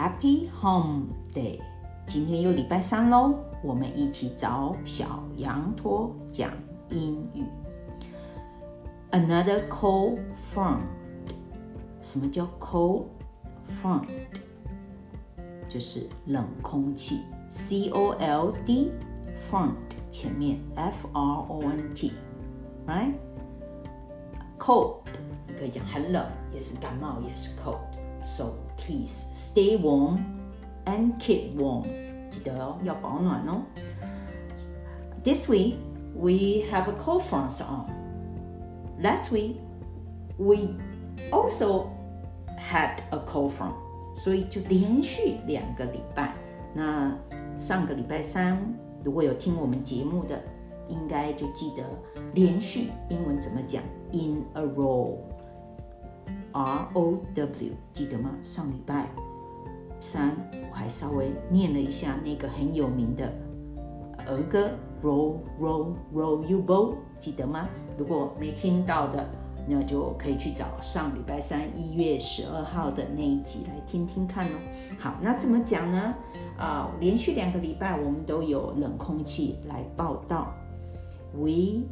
Happy Home Day！今天又礼拜三喽，我们一起找小羊驼讲英语。Another cold front，什么叫 cold front？就是冷空气，C O L D front 前面 F R O N T，right？Cold 你可以讲很冷，也是感冒，也是 cold。So。So please stay warm and keep warm，记得哦，要保暖哦。This week we have a cold front on. Last week we also had a cold front，所以就连续两个礼拜。那上个礼拜三，如果有听我们节目的，应该就记得连续英文怎么讲？In a row。 R O W，记得吗？上礼拜三我还稍微念了一下那个很有名的儿歌，Roll Roll Roll You Boat，记得吗？如果没听到的，那就可以去找上礼拜三一月十二号的那一集来听听看哦。好，那怎么讲呢？啊，连续两个礼拜我们都有冷空气来报道。We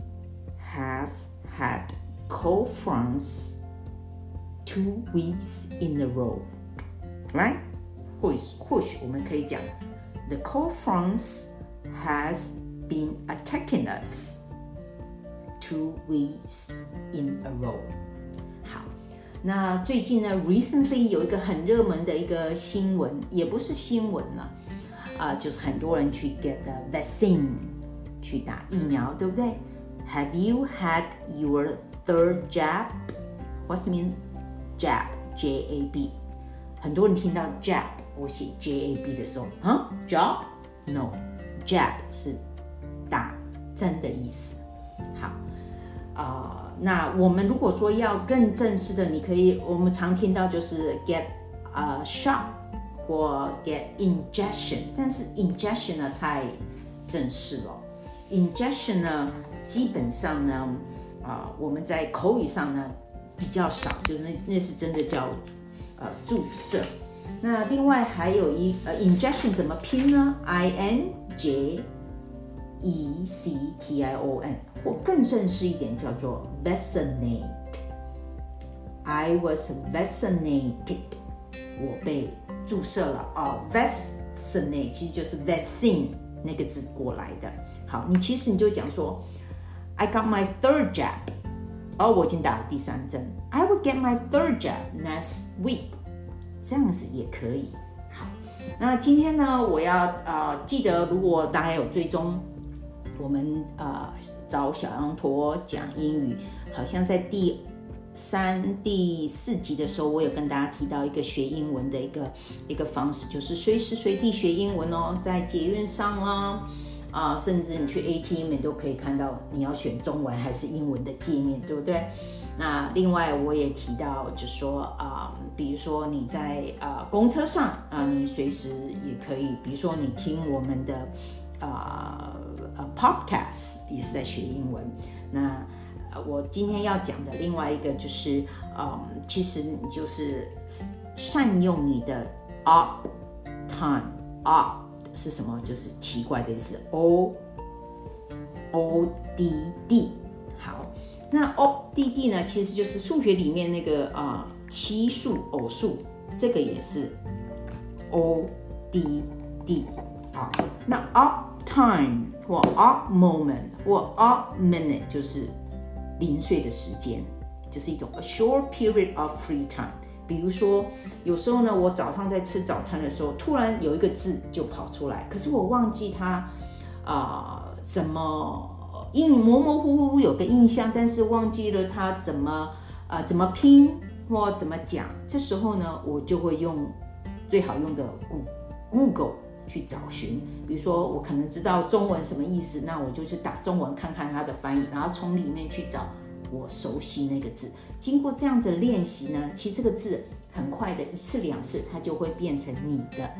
have had cold fronts. Two weeks in a row, right? 或许或许我们可以讲，The cold fronts has been attacking us two weeks in a row. 好，那最近呢，recently 有一个很热门的一个新闻，也不是新闻了，啊，就是很多人去 get the vaccine，去打疫苗，对不对？Have you had your third jab? What's mean? Jab, J A B，很多人听到 jab，我写 J A B 的时候，啊，job，no，jab 是打针的意思。好，啊，那我们如果说要更正式的，你可以，我们常听到就是 get a shot 或 get injection，但是 injection 呢太正式了，injection 呢基本上呢，啊，我们在口语上呢。比较少，就是那那是真的叫呃注射。那另外还有一呃 injection 怎么拼呢？I N J E C T I O N，或更正式一点叫做 vaccinate。I was vaccinated，我被注射了哦。vaccinate 其实就是 vaccine 那个字过来的。好，你其实你就讲说，I got my third jab。哦，我已经打了第三针。I will get my third jab next week。这样子也可以。好，那今天呢，我要呃记得，如果大家有追踪我们呃找小羊驼讲英语，好像在第三、第四集的时候，我有跟大家提到一个学英文的一个一个方式，就是随时随地学英文哦，在捷运上啦。啊甚至你去 ATM 都可以看到你要选中文还是英文的界面，对不对？那另外我也提到，就说啊，比如说你在啊公车上啊，你随时也可以，比如说你听我们的啊呃 Podcast 也是在学英文。那我今天要讲的另外一个就是，嗯，其实你就是善用你的 up time up。是什么？就是奇怪的意思。O O D D，好，那 O D D 呢？其实就是数学里面那个啊奇数、偶数，这个也是 O D D。好，那 up time 或 up moment 或 up minute 就是零碎的时间，就是一种 a short period of free time。比如说，有时候呢，我早上在吃早餐的时候，突然有一个字就跑出来，可是我忘记它啊怎么印模模糊糊有个印象，但是忘记了它怎么啊怎么拼或怎么讲。这时候呢，我就会用最好用的 Google 去找寻。比如说，我可能知道中文什么意思，那我就去打中文看看它的翻译，然后从里面去找。我熟悉那个字，经过这样子练习呢，其实这个字很快的一次两次，它就会变成你的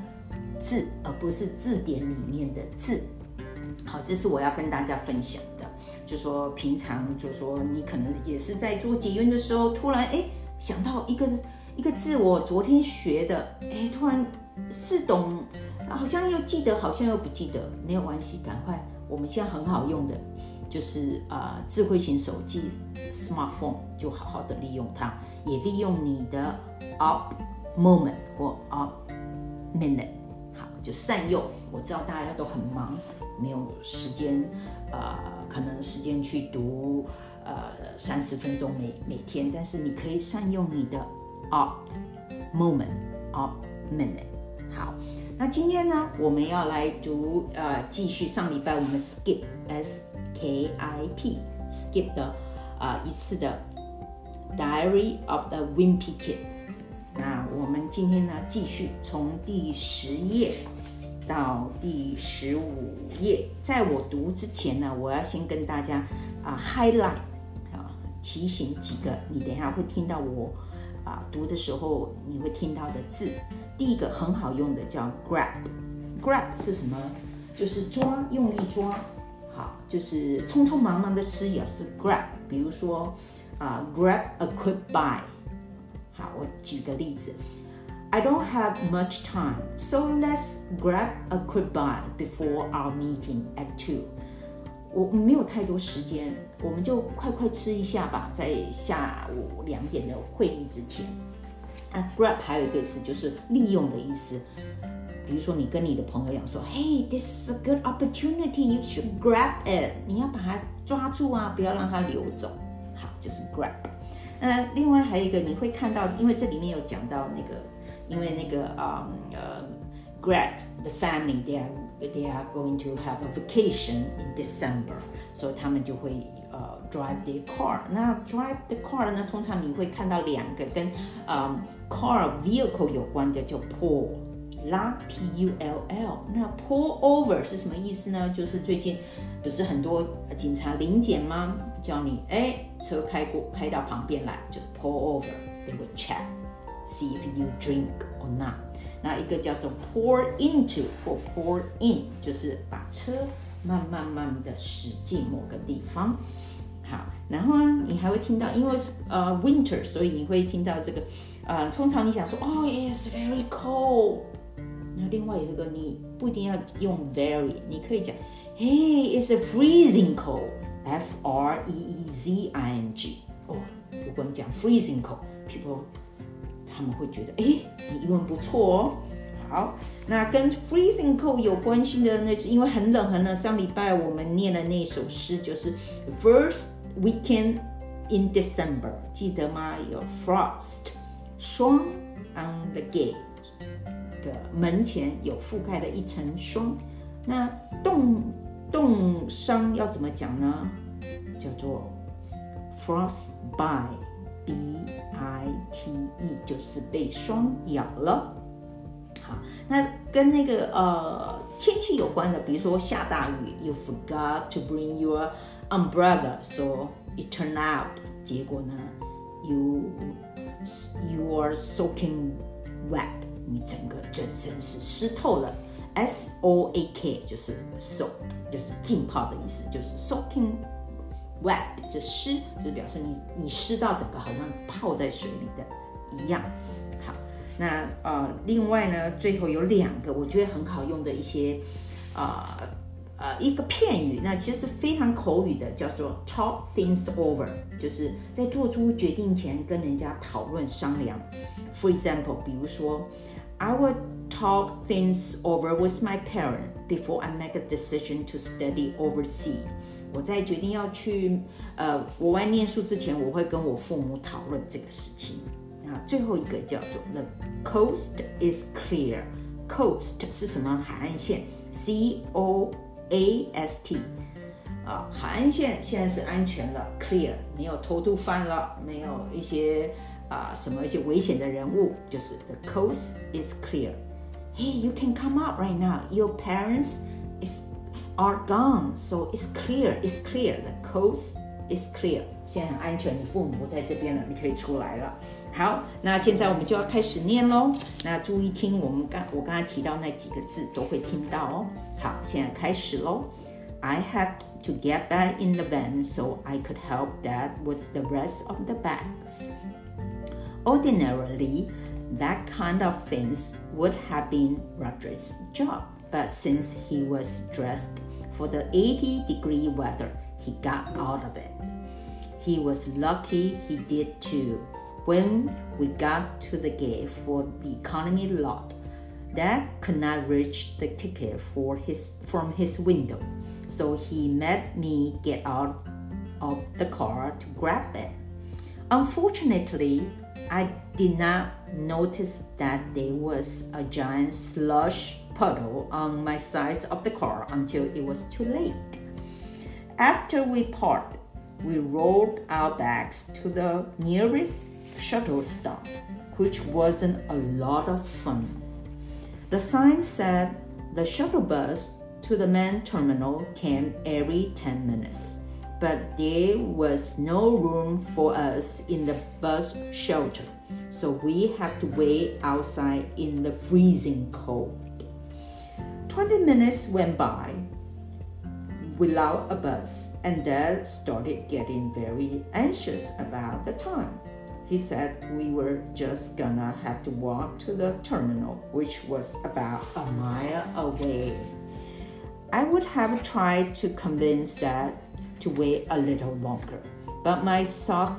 字，而不是字典里面的字。好，这是我要跟大家分享的，就说平常就说你可能也是在做结缘的时候，突然哎想到一个一个字，我昨天学的，哎突然似懂，好像又记得，好像又不记得，没有关系，赶快，我们现在很好用的，就是啊，智慧型手机 smartphone 就好好的利用它，也利用你的 up moment 或 up minute，好，就善用。我知道大家都很忙，没有时间，呃，可能时间去读，呃，三十分钟每每天，但是你可以善用你的 up moment up minute。好，那今天呢，我们要来读，呃，继续上礼拜我们 skip s k i p skip 的啊一次的 Diary of the Wimpy Kid。那我们今天呢，继续从第十页到第十五页。在我读之前呢，我要先跟大家啊 highlight 啊提醒几个，你等一下会听到我啊读的时候你会听到的字。第一个很好用的叫 grab，grab 是什么？就是抓，用力抓。好，就是匆匆忙忙的吃也是 grab。比如说啊，grab a quick bite。好，我举个例子，I don't have much time, so let's grab a quick bite before our meeting at two。我没有太多时间，我们就快快吃一下吧，在下午两点的会议之前。啊，grab 还有一个词就是利用的意思。比如说，你跟你的朋友讲说，Hey，this is a good opportunity，you should grab it。你要把它抓住啊，不要让它流走。好，就是 grab。呃，另外还有一个你会看到，因为这里面有讲到那个，因为那个啊呃，grab the family，they are they are going to have a vacation in December，所以他们就会。呃，drive the car。那 drive the car 呢？通常你会看到两个跟呃 car vehicle 有关的，叫 pull， 拉 p u l l。那 pull over 是什么意思呢？就是最近不是很多警察临检吗？叫你哎，车开过开到旁边来，就 pull over。They will check, see if you drink or not。那一个叫做 pour into 或 pour in，就是把车慢慢慢的驶进某个地方。好，然后呢，你还会听到，因为是呃 winter，所以你会听到这个，呃，通常你想说，哦，it's very cold。那另外一个，你不一定要用 very，你可以讲，Hey，it's a freezing cold，F R E E Z I N G。哦，如果你讲 freezing cold，people 他们会觉得，哎，你英文不错哦。好，那跟 freezing cold 有关系的，那是因为很冷很冷。上礼拜我们念的那首诗就是 first。Weekend in December，记得吗？有 frost，霜 on the gate 的门前有覆盖了一层霜。那冻冻伤要怎么讲呢？叫做 frostbite，b i t e，就是被霜咬了。好，那跟那个呃天气有关的，比如说下大雨，you forgot to bring your umbrella，说 it turned out，结果呢，you you are soaking wet，你整个全身是湿透了。S O A K 就是 soak，就是浸泡的意思，就是 soaking wet，这湿就是表示你你湿到整个好像泡在水里的一样。好，那呃，另外呢，最后有两个我觉得很好用的一些啊。呃，一个片语，那其实非常口语的，叫做 talk things over，就是在做出决定前跟人家讨论商量。For example，比如说 ，I will talk things over with my parent before I make a decision to study overseas。我在决定要去呃国外念书之前，我会跟我父母讨论这个事情。那最后一个叫做 The coast is clear。Coast 是什么？海岸线，C O。A S T 啊，海岸线现在是安全了，clear，没有偷渡犯了，没有一些 啊什么一些危险的人物，就是 the coast is clear。Hey, you can come out right now. Your parents is are gone, so it's clear. It's clear. The coast is clear. 现在很安全，你父母不在这边了，你可以出来了。好，那现在我们就要开始念喽。那注意听，我们刚我刚才提到那几个字都会听到哦。好，现在开始喽。I had to get back in the van so I could help Dad with the rest of the bags. Ordinarily, That kind of things would have been Roger's job, but since he was dressed for the 80 degree weather, he got out of it. He was lucky he did too. When we got to the gate for the economy lot, Dad could not reach the ticket for his from his window, so he made me get out of the car to grab it. Unfortunately, I did not notice that there was a giant slush puddle on my side of the car until it was too late. After we parked, we rolled our bags to the nearest shuttle stop, which wasn't a lot of fun. The sign said the shuttle bus to the main terminal came every 10 minutes, but there was no room for us in the bus shelter, so we had to wait outside in the freezing cold. 20 minutes went by without a bus, and Dad started getting very anxious about the time. He said we were just gonna have to walk to the terminal, which was about a mile away. I would have tried to convince Dad to wait a little longer, but my sock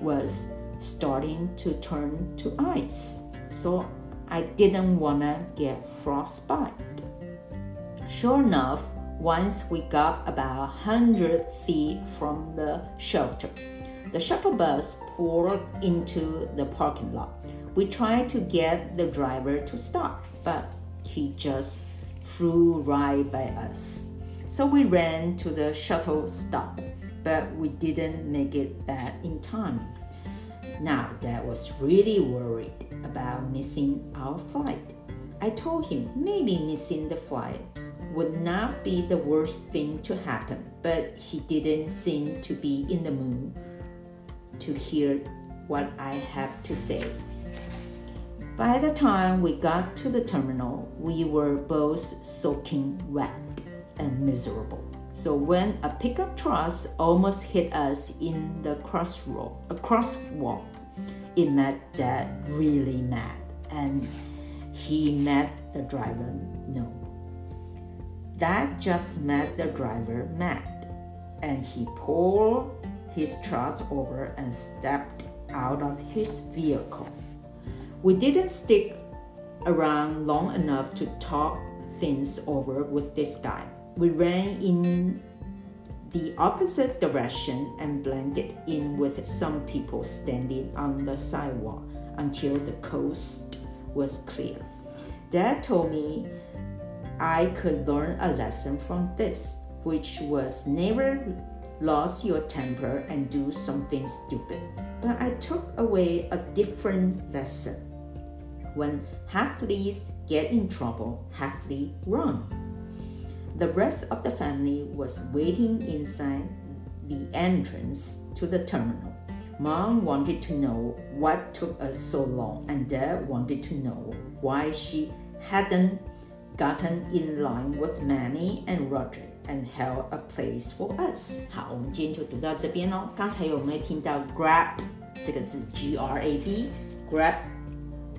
was starting to turn to ice, so I didn't wanna get frostbite. Sure enough, once we got about 100 feet from the shelter, the shuttle bus pulled into the parking lot. We tried to get the driver to stop, but he just flew right by us. So we ran to the shuttle stop, but we didn't make it back in time. Now, Dad was really worried about missing our flight. I told him maybe missing the flight would not be the worst thing to happen, but he didn't seem to be in the mood to hear what I have to say. By the time we got to the terminal, we were both soaking wet and miserable. So when a pickup truck almost hit us in the crossroad, a crosswalk, it made Dad really mad, and he made the driver no. That just made the driver mad, and he pulled his truck over and stepped out of his vehicle. We didn't stick around long enough to talk things over with this guy. We ran in the opposite direction and blended in with some people standing on the sidewalk until the coast was clear. Dad told me I could learn a lesson from this, which was never lose your temper and do something stupid. But I took away a different lesson. When halfleys get in trouble, halfly run. The rest of the family was waiting inside the entrance to the terminal. Mom wanted to know what took us so long, and Dad wanted to know why she hadn't gotten in line with Manny and Roger and held a place for us。好，我们今天就读到这边哦。刚才有没有听到 grab 这个字？G R A B，grab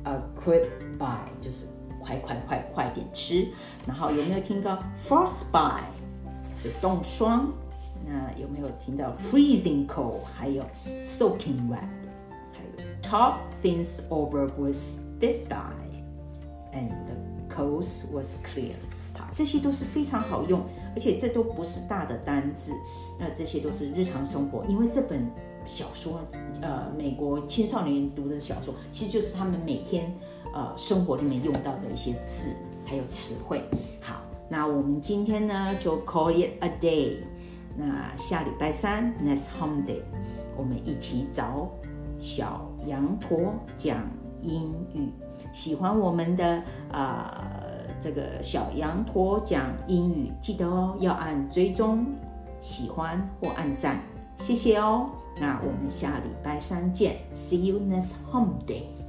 a quick buy 就是 快快快快点吃。然后有没有听到 frostbite 就冻霜？那有没有听到 freezing cold？还有 soaking wet？还有 top things over with this guy，and the coast was clear。好，这些都是非常好用，而且这都不是大的单字，那这些都是日常生活。因为这本小说，呃，美国青少年读的小说，其实就是他们每天呃生活里面用到的一些字还有词汇。好，那我们今天呢就 call it a day。那下礼拜三 next home day，我们一起找小羊驼讲英语。喜欢我们的啊这个小羊驼讲英语，记得哦，要按追踪、喜欢或按赞，谢谢哦。那我们下礼拜三见，See you next home day。